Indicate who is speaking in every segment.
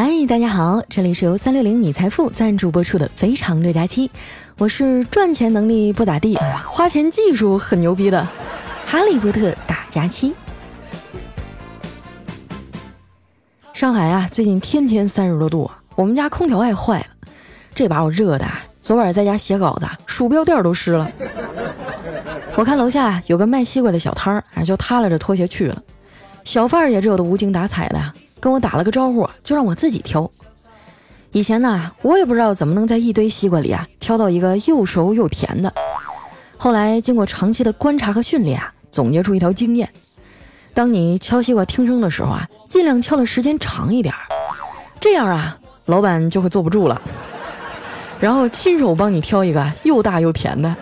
Speaker 1: 嗨，大家好，这里是由三六零你财富赞助播出的《非常六加七》，我是赚钱能力不咋地，花钱技术很牛逼的哈利波特大假期。上海啊，最近天天三十多度，我们家空调也坏了，这把我热的，昨晚在家写稿子，鼠标垫都湿了。我看楼下有个卖西瓜的小摊儿，啊，就踏拉着拖鞋去了。小贩儿也热得无精打采的。跟我打了个招呼，就让我自己挑。以前呢，我也不知道怎么能在一堆西瓜里啊挑到一个又熟又甜的。后来经过长期的观察和训练啊，总结出一条经验：当你敲西瓜听声的时候啊，尽量敲的时间长一点，这样啊，老板就会坐不住了，然后亲手帮你挑一个又大又甜的。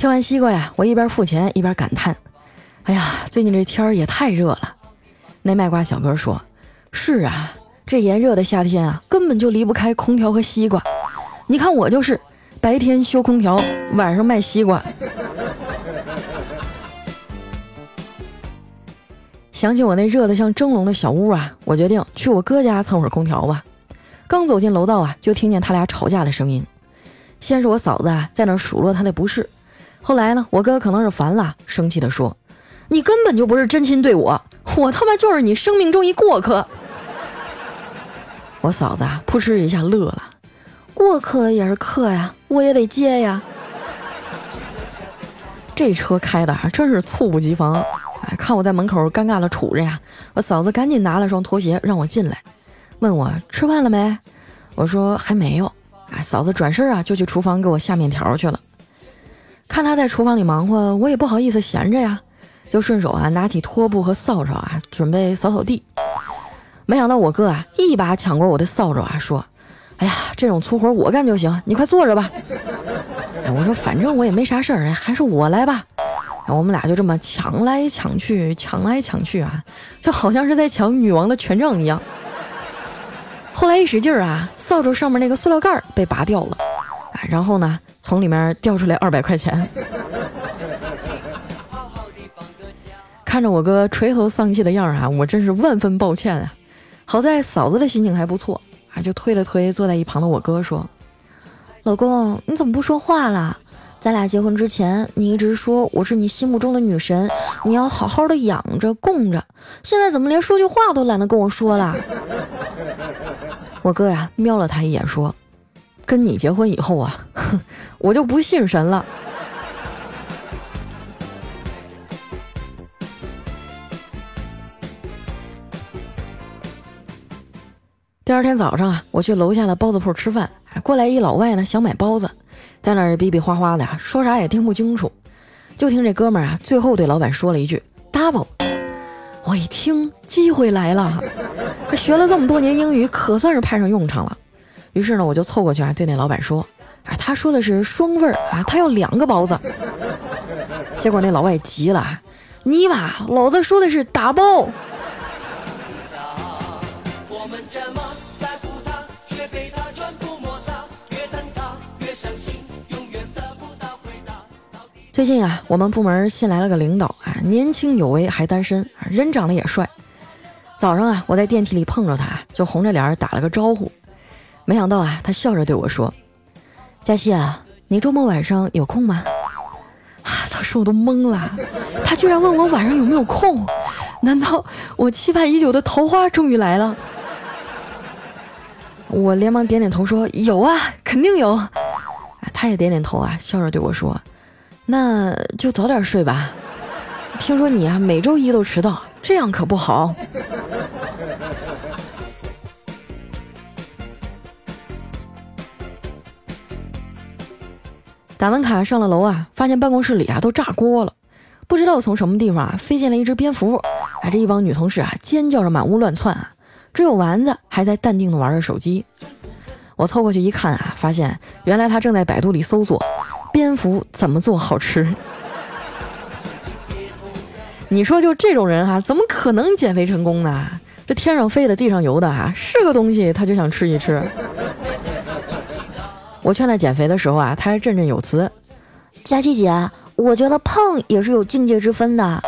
Speaker 1: 挑完西瓜呀，我一边付钱一边感叹：“哎呀，最近这天儿也太热了。”那卖瓜小哥说：“是啊，这炎热的夏天啊，根本就离不开空调和西瓜。你看我就是，白天修空调，晚上卖西瓜。”想起我那热得像蒸笼的小屋啊，我决定去我哥家蹭会儿空调吧。刚走进楼道啊，就听见他俩吵架的声音。先是我嫂子啊，在那数落他的不是。后来呢？我哥可能是烦了，生气地说：“你根本就不是真心对我，我他妈就是你生命中一过客。”我嫂子啊，扑哧一下乐了：“过客也是客呀，我也得接呀。”这车开的还真是猝不及防，哎，看我在门口尴尬的杵着呀，我嫂子赶紧拿了双拖鞋让我进来，问我吃饭了没？我说还没有。哎，嫂子转身啊就去厨房给我下面条去了。看他在厨房里忙活，我也不好意思闲着呀，就顺手啊拿起拖布和扫帚啊，准备扫扫地。没想到我哥啊一把抢过我的扫帚啊，说：“哎呀，这种粗活我干就行，你快坐着吧。”我说：“反正我也没啥事儿，还是我来吧。”我们俩就这么抢来抢去，抢来抢去啊，就好像是在抢女王的权杖一样。后来一使劲儿啊，扫帚上面那个塑料盖被拔掉了，啊，然后呢？从里面掉出来二百块钱，看着我哥垂头丧气的样儿啊，我真是万分抱歉啊。好在嫂子的心情还不错啊，就推了推坐在一旁的我哥说：“老公，你怎么不说话了？咱俩结婚之前，你一直说我是你心目中的女神，你要好好的养着供着。现在怎么连说句话都懒得跟我说了？”我哥呀，瞄了他一眼说。跟你结婚以后啊，哼，我就不信神了。第二天早上啊，我去楼下的包子铺吃饭，过来一老外呢，想买包子，在那儿比比划划的，说啥也听不清楚。就听这哥们儿啊，最后对老板说了一句 “double”，我一听机会来了，学了这么多年英语，可算是派上用场了。于是呢，我就凑过去啊，对那老板说：“啊，他说的是双份儿啊，他要两个包子。”结果那老外急了：“你妈，老子说的是打包。”最近啊，我们部门新来了个领导啊，年轻有为，还单身，人长得也帅。早上啊，我在电梯里碰着他，就红着脸打了个招呼。没想到啊，他笑着对我说：“佳琪啊，你周末晚上有空吗？”啊，当时我都懵了，他居然问我晚上有没有空？难道我期盼已久的桃花终于来了？我连忙点点头说：“有啊，肯定有。”他也点点头啊，笑着对我说：“那就早点睡吧。听说你啊每周一都迟到，这样可不好。”打完卡上了楼啊，发现办公室里啊都炸锅了，不知道从什么地方啊飞进了一只蝙蝠，啊这一帮女同事啊尖叫着满屋乱窜啊，只有丸子还在淡定的玩着手机。我凑过去一看啊，发现原来他正在百度里搜索蝙蝠怎么做好吃。你说就这种人哈，怎么可能减肥成功呢？这天上飞的地上游的啊，是个东西他就想吃一吃。我劝他减肥的时候啊，他还振振有词：“佳琪姐，我觉得胖也是有境界之分的。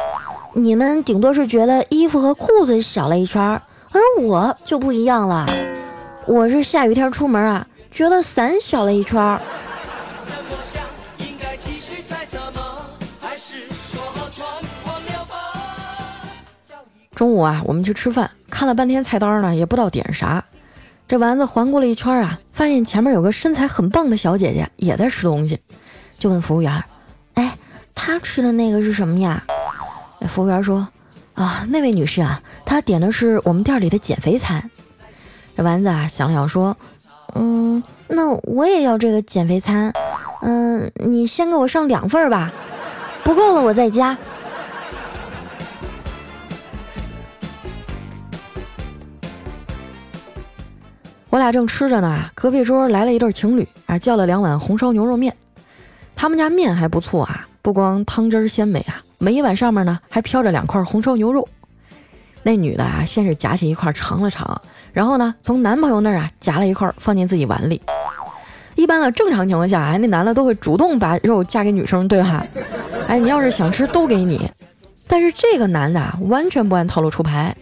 Speaker 2: 你们顶多是觉得衣服和裤子小了一圈，而我就不一样了。我是下雨天出门啊，觉得伞小了一圈。
Speaker 1: 中午啊，我们去吃饭，看了半天菜单呢，也不知道点啥。这丸子环顾了一圈啊，发现前面有个身材很棒的小姐姐也在吃东西，就问服务员：“
Speaker 2: 哎，她吃的那个是什么呀？”
Speaker 1: 服务员说：“啊，那位女士啊，她点的是我们店里的减肥餐。”这丸子啊想了想说：“
Speaker 2: 嗯，那我也要这个减肥餐。嗯，你先给我上两份吧，不够了我再加。”
Speaker 1: 我俩正吃着呢，隔壁桌来了一对情侣啊，叫了两碗红烧牛肉面。他们家面还不错啊，不光汤汁鲜美啊，每一碗上面呢还飘着两块红烧牛肉。那女的啊，先是夹起一块尝了尝，然后呢，从男朋友那儿啊夹了一块放进自己碗里。一般的正常情况下，哎，那男的都会主动把肉夹给女生，对吧？哎，你要是想吃都给你。但是这个男的啊，完全不按套路出牌，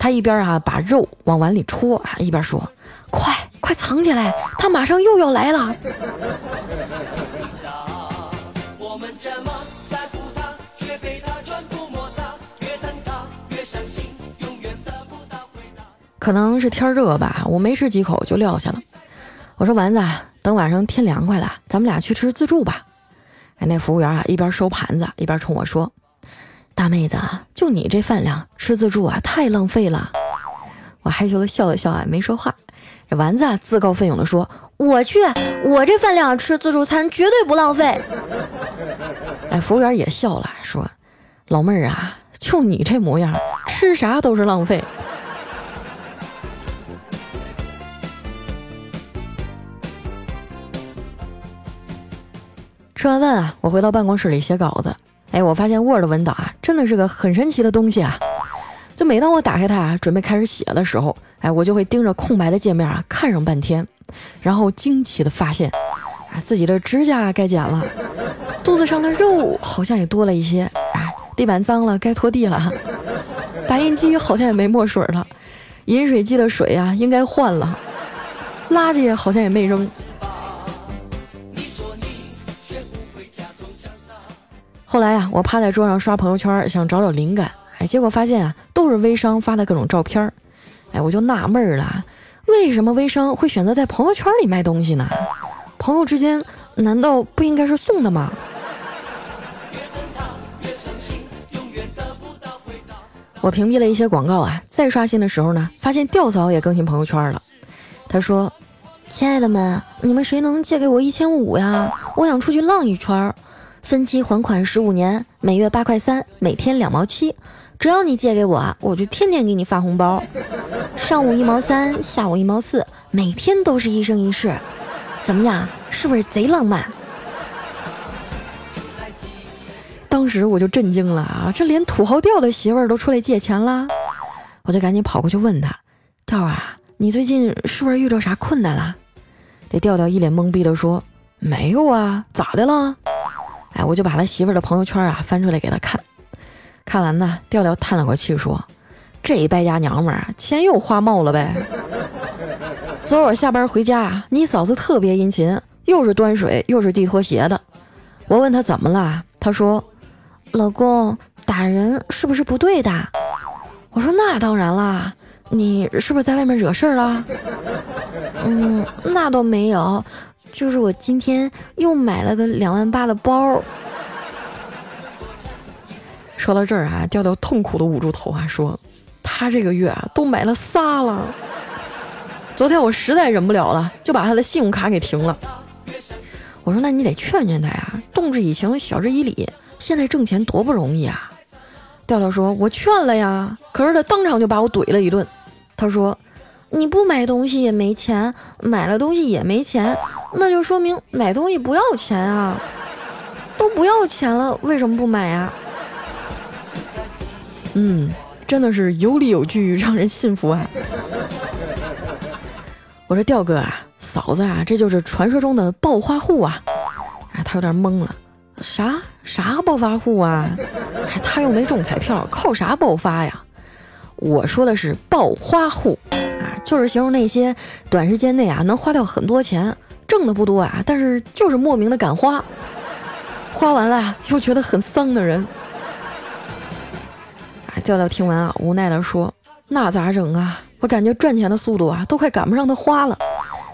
Speaker 1: 他一边啊把肉往碗里戳啊，一边说。快快藏起来，他马上又要来了。可能是天热吧，我没吃几口就撂下了。我说丸子，等晚上天凉快了，咱们俩去吃自助吧。哎，那服务员啊，一边收盘子一边冲我说：“大妹子，就你这饭量，吃自助啊，太浪费了。”我害羞的笑了笑啊，没说话。这丸子啊，自告奋勇的说：“
Speaker 2: 我去，我这饭量吃自助餐绝对不浪费。”
Speaker 1: 哎，服务员也笑了，说：“老妹儿啊，就你这模样，吃啥都是浪费。”吃完饭啊，我回到办公室里写稿子。哎，我发现 Word 文档啊，真的是个很神奇的东西啊。就每当我打开它啊，准备开始写的时候，哎，我就会盯着空白的界面啊看上半天，然后惊奇的发现，啊，自己的指甲该剪了，肚子上的肉好像也多了一些，啊，地板脏了该拖地了，打印机好像也没墨水了，饮水机的水啊应该换了，垃圾好像也没扔。后来呀，我趴在桌上刷朋友圈，想找找灵感。哎，结果发现啊，都是微商发的各种照片儿。哎，我就纳闷儿了，为什么微商会选择在朋友圈里卖东西呢？朋友之间难道不应该是送的吗？我屏蔽了一些广告啊，再刷新的时候呢，发现吊嫂也更新朋友圈了。他说：“
Speaker 2: 亲爱的们，你们谁能借给我一千五呀？我想出去浪一圈，分期还款十五年，每月八块三，每天两毛七。”只要你借给我，我就天天给你发红包，上午一毛三，下午一毛四，每天都是一生一世，怎么样？是不是贼浪漫？
Speaker 1: 当时我就震惊了啊！这连土豪调的媳妇儿都出来借钱了，我就赶紧跑过去问他：“调啊，你最近是不是遇到啥困难了？”这调调一脸懵逼的说：“没有啊，咋的了？”哎，我就把他媳妇儿的朋友圈啊翻出来给他看。看完呢，调调叹了口气说：“这败家娘们儿啊，钱又花冒了呗。昨晚下班回家啊，你嫂子特别殷勤，又是端水又是递拖鞋的。我问她怎么了，她说：
Speaker 2: 老公打人是不是不对的？
Speaker 1: 我说那当然啦，你是不是在外面惹事儿了？
Speaker 2: 嗯，那倒没有，就是我今天又买了个两万八的包。”
Speaker 1: 说到这儿啊，调调痛苦的捂住头啊，说：“他这个月啊都买了仨了。昨天我实在忍不了了，就把他的信用卡给停了。我说：那你得劝劝他呀，动之以情，晓之以理。现在挣钱多不容易啊。”调调说：“我劝了呀，可是他当场就把我怼了一顿。他说：
Speaker 2: 你不买东西也没钱，买了东西也没钱，那就说明买东西不要钱啊。都不要钱了，为什么不买呀？”
Speaker 1: 嗯，真的是有理有据，让人信服啊！我说调哥啊，嫂子啊，这就是传说中的暴发户啊！啊，他有点懵了，啥啥暴发户啊？还他又没中彩票，靠啥暴发呀？我说的是暴花户啊，就是形容那些短时间内啊能花掉很多钱，挣的不多啊，但是就是莫名的敢花，花完了又觉得很丧的人。调调听完啊，无奈的说：“那咋整啊？我感觉赚钱的速度啊都快赶不上他花了，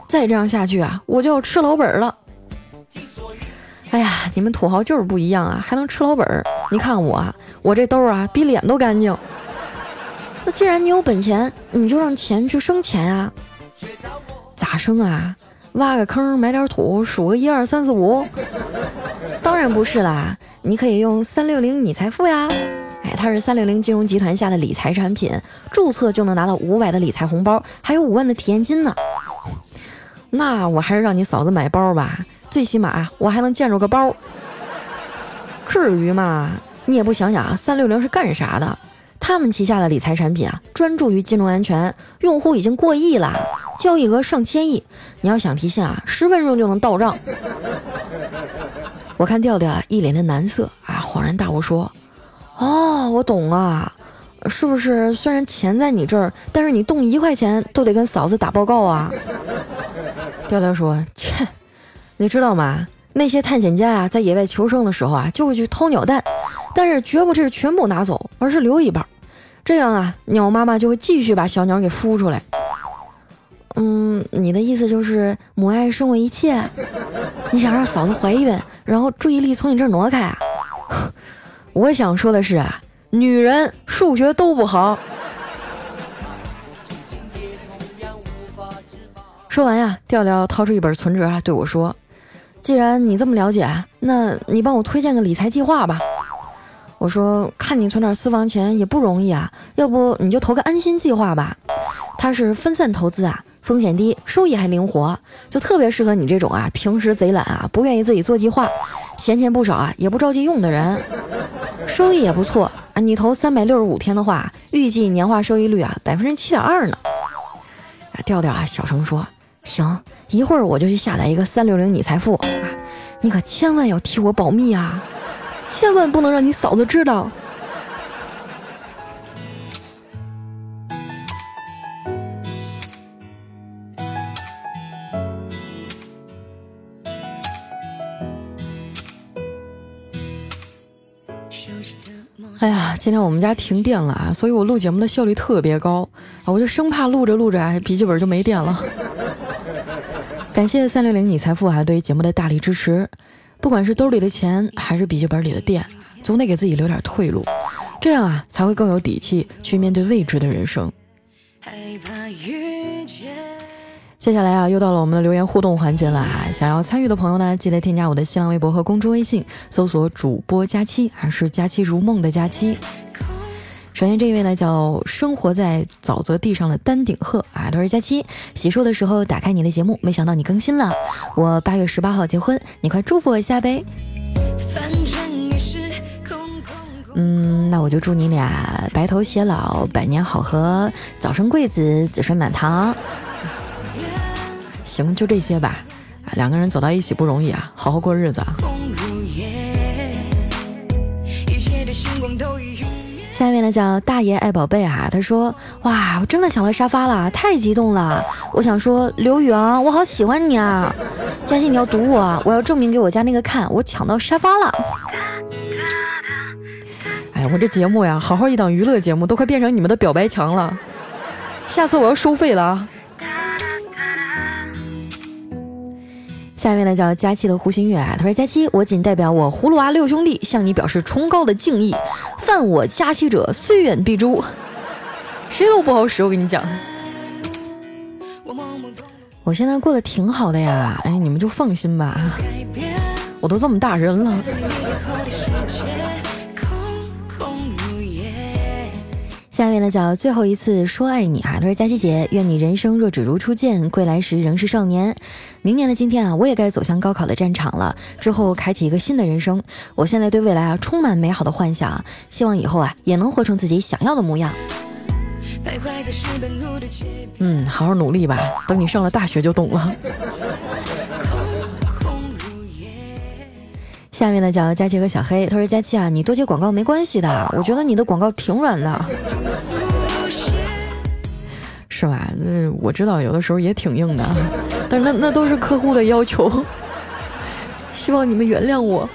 Speaker 1: 再这样下去啊，我就要吃老本了。”哎呀，你们土豪就是不一样啊，还能吃老本儿。你看我，我这兜啊比脸都干净。
Speaker 2: 那既然你有本钱，你就让钱去生钱啊。
Speaker 1: 咋生啊？挖个坑，埋点土，数个一二三四五？
Speaker 2: 当然不是啦，你可以用三六零你财富呀。哎，它是三六零金融集团下的理财产品，注册就能拿到五百的理财红包，还有五万的体验金呢。
Speaker 1: 那我还是让你嫂子买包吧。最起码我还能见着个包，至于吗？你也不想想啊，三六零是干啥的？他们旗下的理财产品啊，专注于金融安全，用户已经过亿了，交易额上千亿。你要想提现啊，十分钟就能到账。我看调调啊，一脸的难色啊，恍然大悟说：“哦，我懂了，是不是？虽然钱在你这儿，但是你动一块钱都得跟嫂子打报告啊？”调调说：“切。”你知道吗？那些探险家啊，在野外求生的时候啊，就会去掏鸟蛋，但是绝不是全部拿走，而是留一半。这样啊，鸟妈妈就会继续把小鸟给孵出来。嗯，你的意思就是母爱胜过一切？你想让嫂子怀孕，然后注意力从你这儿挪开啊？我想说的是啊，女人数学都不好。说完呀，调调掏出一本存折啊，对我说。既然你这么了解，那你帮我推荐个理财计划吧。我说，看你存点私房钱也不容易啊，要不你就投个安心计划吧。它是分散投资啊，风险低，收益还灵活，就特别适合你这种啊，平时贼懒啊，不愿意自己做计划，闲钱不少啊，也不着急用的人。收益也不错啊，你投三百六十五天的话，预计年化收益率啊，百分之七点二呢。调调啊，小声说。行，一会儿我就去下载一个三六零你财富啊！你可千万要替我保密啊，千万不能让你嫂子知道。哎呀，今天我们家停电了啊，所以我录节目的效率特别高啊，我就生怕录着录着啊，笔记本就没电了。感谢三六零你财富啊对于节目的大力支持，不管是兜里的钱还是笔记本里的电，总得给自己留点退路，这样啊才会更有底气去面对未知的人生。害怕遇见接下来啊又到了我们的留言互动环节了啊，想要参与的朋友呢，记得添加我的新浪微博和公众微信，搜索主播佳期，还是佳期如梦的佳期。首先这一位呢叫生活在沼泽地上的丹顶鹤啊，他是佳期。洗漱的时候打开你的节目，没想到你更新了。我八月十八号结婚，你快祝福我一下呗。嗯，那我就祝你俩白头偕老，百年好合，早生贵子，子孙满堂。行，就这些吧。两个人走到一起不容易啊，好好过日子。下面呢叫大爷爱宝贝啊，他说哇，我真的抢到沙发了，太激动了！我想说刘宇昂，我好喜欢你啊！嘉欣你要堵我啊，我要证明给我家那个看，我抢到沙发了。哎，我这节目呀，好好一档娱乐节目，都快变成你们的表白墙了，下次我要收费了。下面呢叫佳期的胡心月啊，他说佳期，我仅代表我葫芦娃六兄弟向你表示崇高的敬意，犯我佳期者虽远必诛，谁都不好使，我跟你讲。我现在过得挺好的呀，哎，你们就放心吧，我都这么大人了。下面呢叫最后一次说爱你啊，他说佳琪姐，愿你人生若只如初见，归来时仍是少年。明年的今天啊，我也该走向高考的战场了，之后开启一个新的人生。我现在对未来啊充满美好的幻想，希望以后啊也能活成自己想要的模样。嗯，好好努力吧，等你上了大学就懂了。下面呢叫佳琪和小黑，他说佳琪啊，你多接广告没关系的，我觉得你的广告挺软的，是吧？嗯，我知道有的时候也挺硬的，那那都是客户的要求，希望你们原谅我。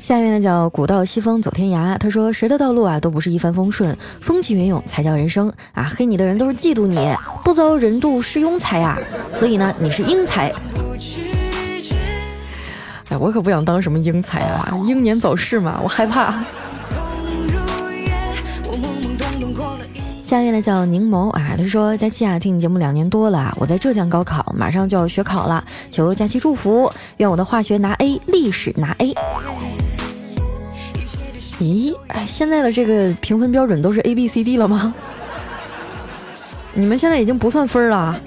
Speaker 1: 下面呢叫古道西风走天涯，他说谁的道路啊都不是一帆风顺，风起云涌才叫人生啊！黑你的人都是嫉妒你，不遭人妒是庸才呀，所以呢你是英才。哎，我可不想当什么英才啊，英年早逝嘛，我害怕。下面呢叫柠檬啊，他说佳期啊，听你节目两年多了，我在浙江高考，马上就要学考了，求佳期祝福，愿我的化学拿 A，历史拿 A。咦，哎，现在的这个评分标准都是 A B C D 了吗？你们现在已经不算分了。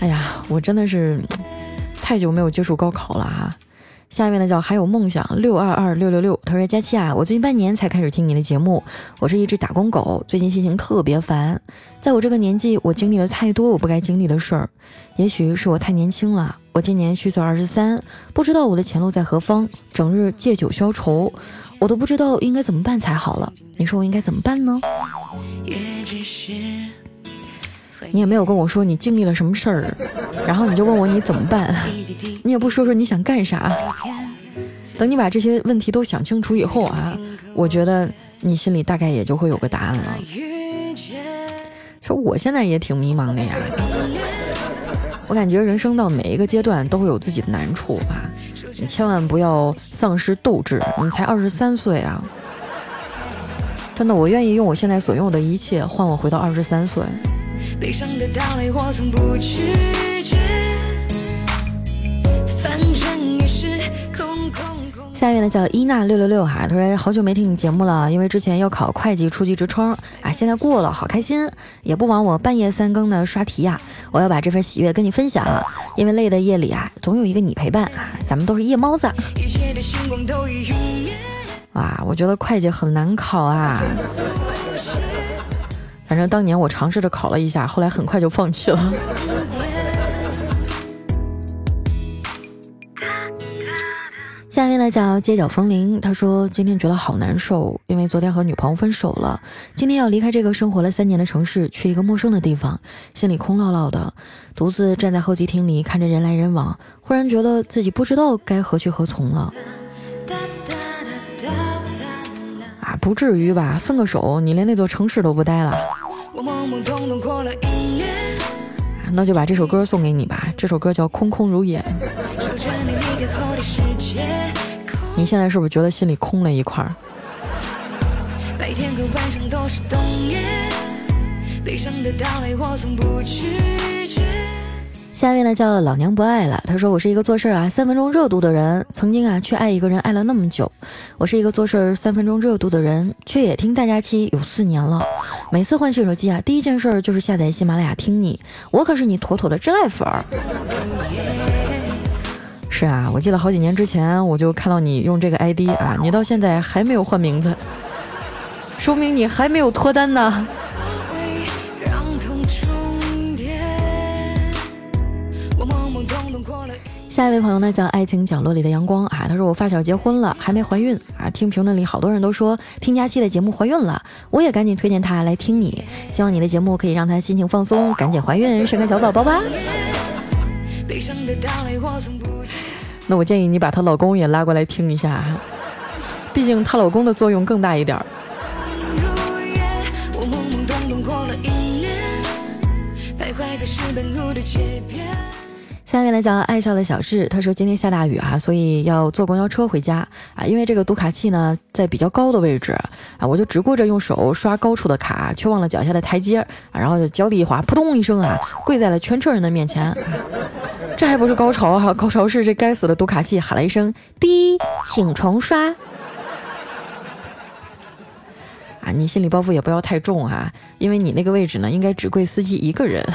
Speaker 1: 哎呀，我真的是太久没有接触高考了哈。下面呢叫还有梦想六二二六六六，他说佳期啊，我最近半年才开始听你的节目，我是一只打工狗，最近心情特别烦。在我这个年纪，我经历了太多我不该经历的事儿，也许是我太年轻了。我今年虚岁二十三，不知道我的前路在何方，整日借酒消愁，我都不知道应该怎么办才好了。你说我应该怎么办呢？也只是你也没有跟我说你经历了什么事儿，然后你就问我你怎么办，你也不说说你想干啥。等你把这些问题都想清楚以后啊，我觉得你心里大概也就会有个答案了。其实我现在也挺迷茫的呀，我感觉人生到每一个阶段都会有自己的难处啊，你千万不要丧失斗志，你才二十三岁啊，真的，我愿意用我现在所拥有的一切换我回到二十三岁。悲伤的到来，我从不拒绝。反正也是空空空。下面呢叫伊娜六六六哈，他说好久没听你节目了，因为之前要考会计初级职称啊，现在过了，好开心，也不枉我半夜三更的刷题呀。我要把这份喜悦跟你分享，因为累的夜里啊，总有一个你陪伴啊，咱们都是夜猫子。哇，我觉得会计很难考啊。反正当年我尝试着考了一下，后来很快就放弃了。下面呢叫街角风铃，他说今天觉得好难受，因为昨天和女朋友分手了。今天要离开这个生活了三年的城市，去一个陌生的地方，心里空落落的，独自站在候机厅里看着人来人往，忽然觉得自己不知道该何去何从了。啊，不至于吧？分个手，你连那座城市都不待了？我懵懵懂懂过了一年那就把这首歌送给你吧这首歌叫空空如也。你现在是不是觉得心里空了一块儿？
Speaker 3: 白天和晚上都是冬夜悲伤的到来我从不拒
Speaker 1: 下面呢叫老娘不爱了。他说我是一个做事啊三分钟热度的人，曾经啊却爱一个人爱了那么久。我是一个做事三分钟热度的人，却也听大家期有四年了。每次换新手机啊，第一件事就是下载喜马拉雅听你。我可是你妥妥的真爱粉儿。是啊，我记得好几年之前我就看到你用这个 ID 啊，你到现在还没有换名字，说明你还没有脱单呢。下一位朋友呢，叫爱情角落里的阳光啊。他说我发小结婚了，还没怀孕啊。听评论里好多人都说听佳期的节目怀孕了，我也赶紧推荐他来听你。希望你的节目可以让他心情放松，赶紧怀孕生个小宝宝吧。那我建议你把她老公也拉过来听一下，毕竟她老公的作用更大一点儿。下面呢叫爱笑的小智，他说今天下大雨啊，所以要坐公交车回家啊。因为这个读卡器呢在比较高的位置啊，我就只顾着用手刷高处的卡，却忘了脚下的台阶，然后就脚底一滑，扑通一声啊，跪在了全车人的面前。这还不是高潮哈，高潮是这该死的读卡器喊了一声“滴”，请重刷。啊，你心理包袱也不要太重哈，因为你那个位置呢，应该只跪司机一个人。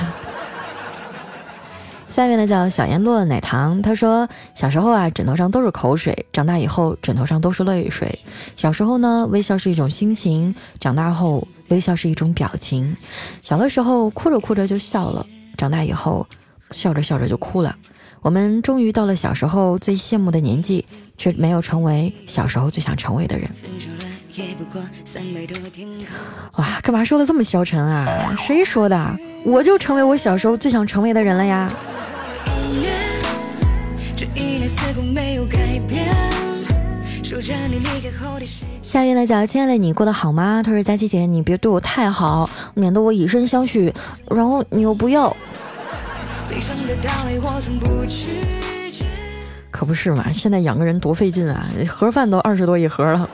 Speaker 1: 下面呢叫小颜落奶糖，他说小时候啊枕头上都是口水，长大以后枕头上都是泪水。小时候呢微笑是一种心情，长大后微笑是一种表情。小的时候哭着哭着就笑了，长大以后笑着笑着就哭了。我们终于到了小时候最羡慕的年纪，却没有成为小时候最想成为的人。哇，干嘛说的这么消沉啊？谁说的？我就成为我小时候最想成为的人了呀！下面来讲，亲爱的你过得好吗？他说佳琪姐，你别对我太好，免得我以身相许，然后你又不要。可不是嘛，现在养个人多费劲啊，盒饭都二十多一盒了，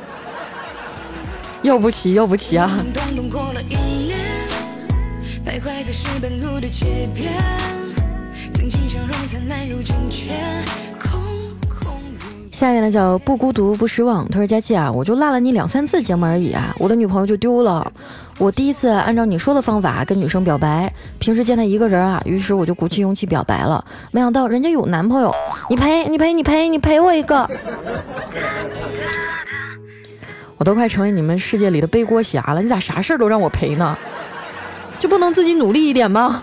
Speaker 1: 要不起要不起啊！
Speaker 3: 徘徊在石板路的街边，曾经笑容灿烂，如今却
Speaker 1: 下面呢叫不孤独不失望。他说：“佳琪啊，我就落了你两三次节目而已啊，我的女朋友就丢了。我第一次按照你说的方法跟女生表白，平时见她一个人啊，于是我就鼓起勇气表白了。没想到人家有男朋友，你赔你赔你赔你赔我一个！我都快成为你们世界里的背锅侠了，你咋啥事儿都让我赔呢？就不能自己努力一点吗？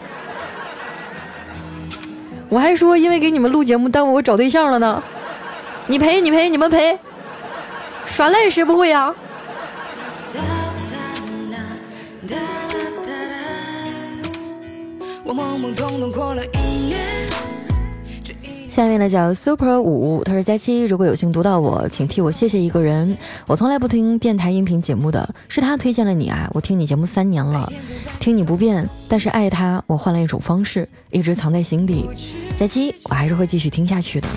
Speaker 1: 我还说因为给你们录节目耽误我找对象了呢。”你赔你赔你们赔，耍赖谁不会呀？下面呢叫 Super 五，他说佳期，如果有幸读到我，请替我谢谢一个人。我从来不听电台音频节目的，是他推荐了你啊！我听你节目三年了，听你不变，但是爱他，我换了一种方式，一直藏在心底。佳期，我还是会继续听下去的。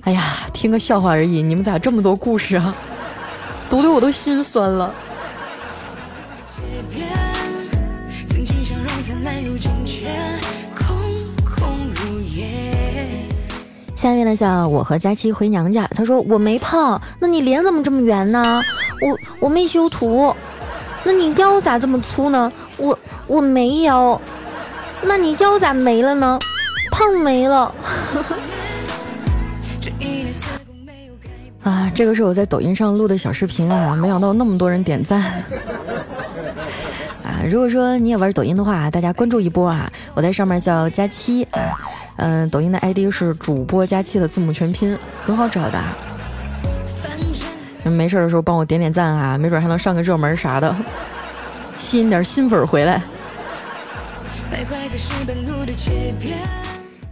Speaker 1: 哎呀，听个笑话而已，你们咋这么多故事啊？读的我都心酸了。下面呢叫我和佳期回娘家，他说我没胖，那你脸怎么这么圆呢？我我没修图，那你腰咋这么粗呢？我我没腰，那你腰咋没了呢？胖没了。啊，这个是我在抖音上录的小视频啊，没想到那么多人点赞。啊，如果说你也玩抖音的话，大家关注一波啊，我在上面叫佳期啊，嗯，抖音的 ID 是主播佳期的字母全拼，很好找的。没事的时候帮我点点赞啊，没准还能上个热门啥的，吸引点新粉回来。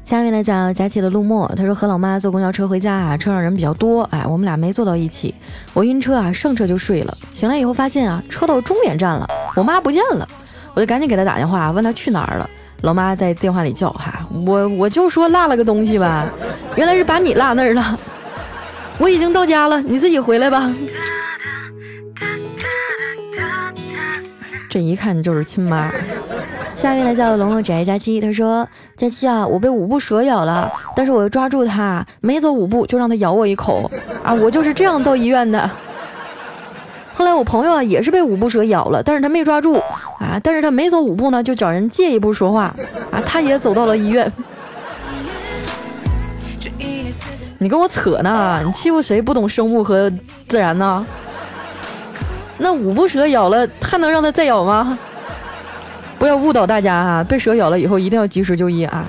Speaker 1: 下面来讲佳琪的陆墨，他说和老妈坐公交车回家啊，车上人比较多，哎，我们俩没坐到一起，我晕车啊，上车就睡了，醒来以后发现啊，车到终点站了，我妈不见了，我就赶紧给她打电话，问她去哪儿了。老妈在电话里叫哈，我我就说落了个东西吧，原来是把你落那儿了，我已经到家了，你自己回来吧。这一看就是亲妈。下面来叫龙龙宅佳期，他说：“佳期啊，我被五步蛇咬了，但是我又抓住它，没走五步就让它咬我一口啊！我就是这样到医院的。后来我朋友啊也是被五步蛇咬了，但是他没抓住啊，但是他没走五步呢，就找人借一步说话啊，他也走到了医院。你跟我扯呢？你欺负谁不懂生物和自然呢？那五步蛇咬了，他能让他再咬吗？”不要误导大家哈，被蛇咬了以后一定要及时就医啊！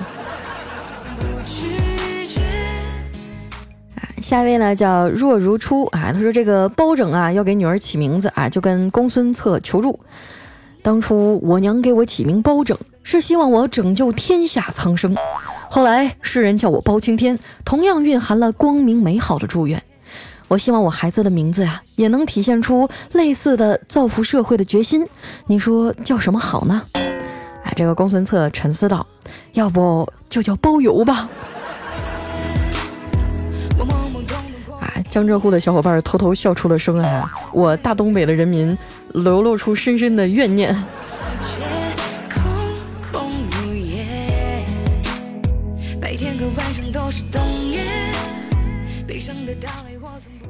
Speaker 1: 下一位呢叫若如初啊，他说这个包拯啊要给女儿起名字啊，就跟公孙策求助。当初我娘给我起名包拯，是希望我拯救天下苍生。后来世人叫我包青天，同样蕴含了光明美好的祝愿。我希望我孩子的名字呀，也能体现出类似的造福社会的决心。你说叫什么好呢？哎，这个公孙策沉思道：“要不就叫包邮吧。”江浙沪的小伙伴偷偷笑出了声啊！我大东北的人民流露出深深的怨念。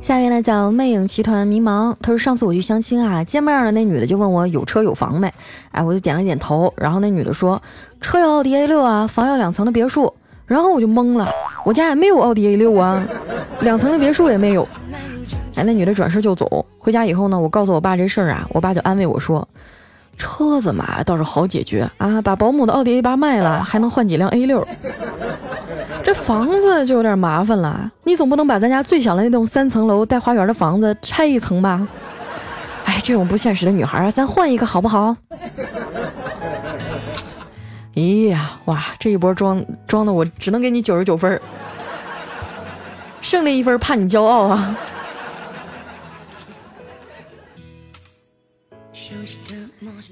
Speaker 1: 下面呢叫魅影奇团迷茫，他说上次我去相亲啊，见面的那女的就问我有车有房没？哎，我就点了点头，然后那女的说车要奥迪 A 六啊，房要两层的别墅，然后我就懵了，我家也没有奥迪 A 六啊，两层的别墅也没有。哎，那女的转身就走，回家以后呢，我告诉我爸这事儿啊，我爸就安慰我说，车子嘛倒是好解决啊，把保姆的奥迪 A 八卖了，还能换几辆 A 六。这房子就有点麻烦了，你总不能把咱家最小的那栋三层楼带花园的房子拆一层吧？哎，这种不现实的女孩啊，咱换一个好不好？咦呀，哇，这一波装装的我只能给你九十九分，胜利一分怕你骄傲啊！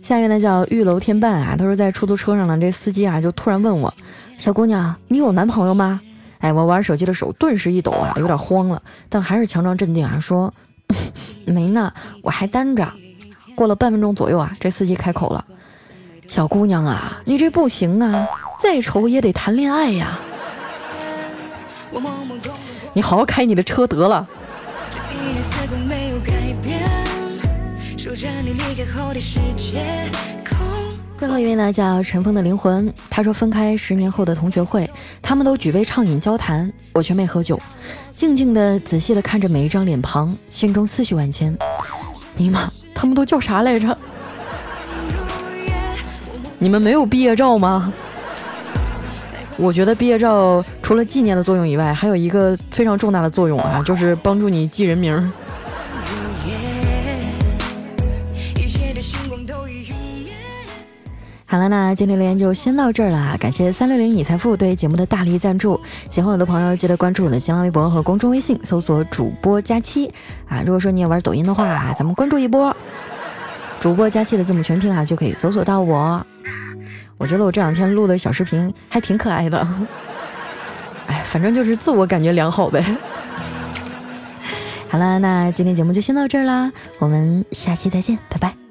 Speaker 1: 下面呢叫玉楼天伴啊，他说在出租车上呢，这司机啊就突然问我：“小姑娘，你有男朋友吗？”哎，我玩手机的手顿时一抖啊，有点慌了，但还是强装镇定啊，说：“ 没呢，我还单着。”过了半分钟左右啊，这司机开口了：“小姑娘啊，你这不行啊，再丑也得谈恋爱呀。你好好开你的车得了。”最后一位呢，叫尘封的灵魂。他说，分开十年后的同学会，他们都举杯畅饮交谈，我却没喝酒，静静的、仔细的看着每一张脸庞，心中思绪万千。尼玛，他们都叫啥来着？你们没有毕业照吗？我觉得毕业照除了纪念的作用以外，还有一个非常重大的作用啊，就是帮助你记人名。好了，那今天留言就先到这儿了。感谢三六零你财富对节目的大力赞助。喜欢我的朋友，记得关注我的新浪微博和公众微信，搜索主播佳期啊。如果说你也玩抖音的话，咱们关注一波主播佳期的字母全拼啊，就可以搜索到我。我觉得我这两天录的小视频还挺可爱的。哎，反正就是自我感觉良好呗。好了，那今天节目就先到这儿啦，我们下期再见，拜拜。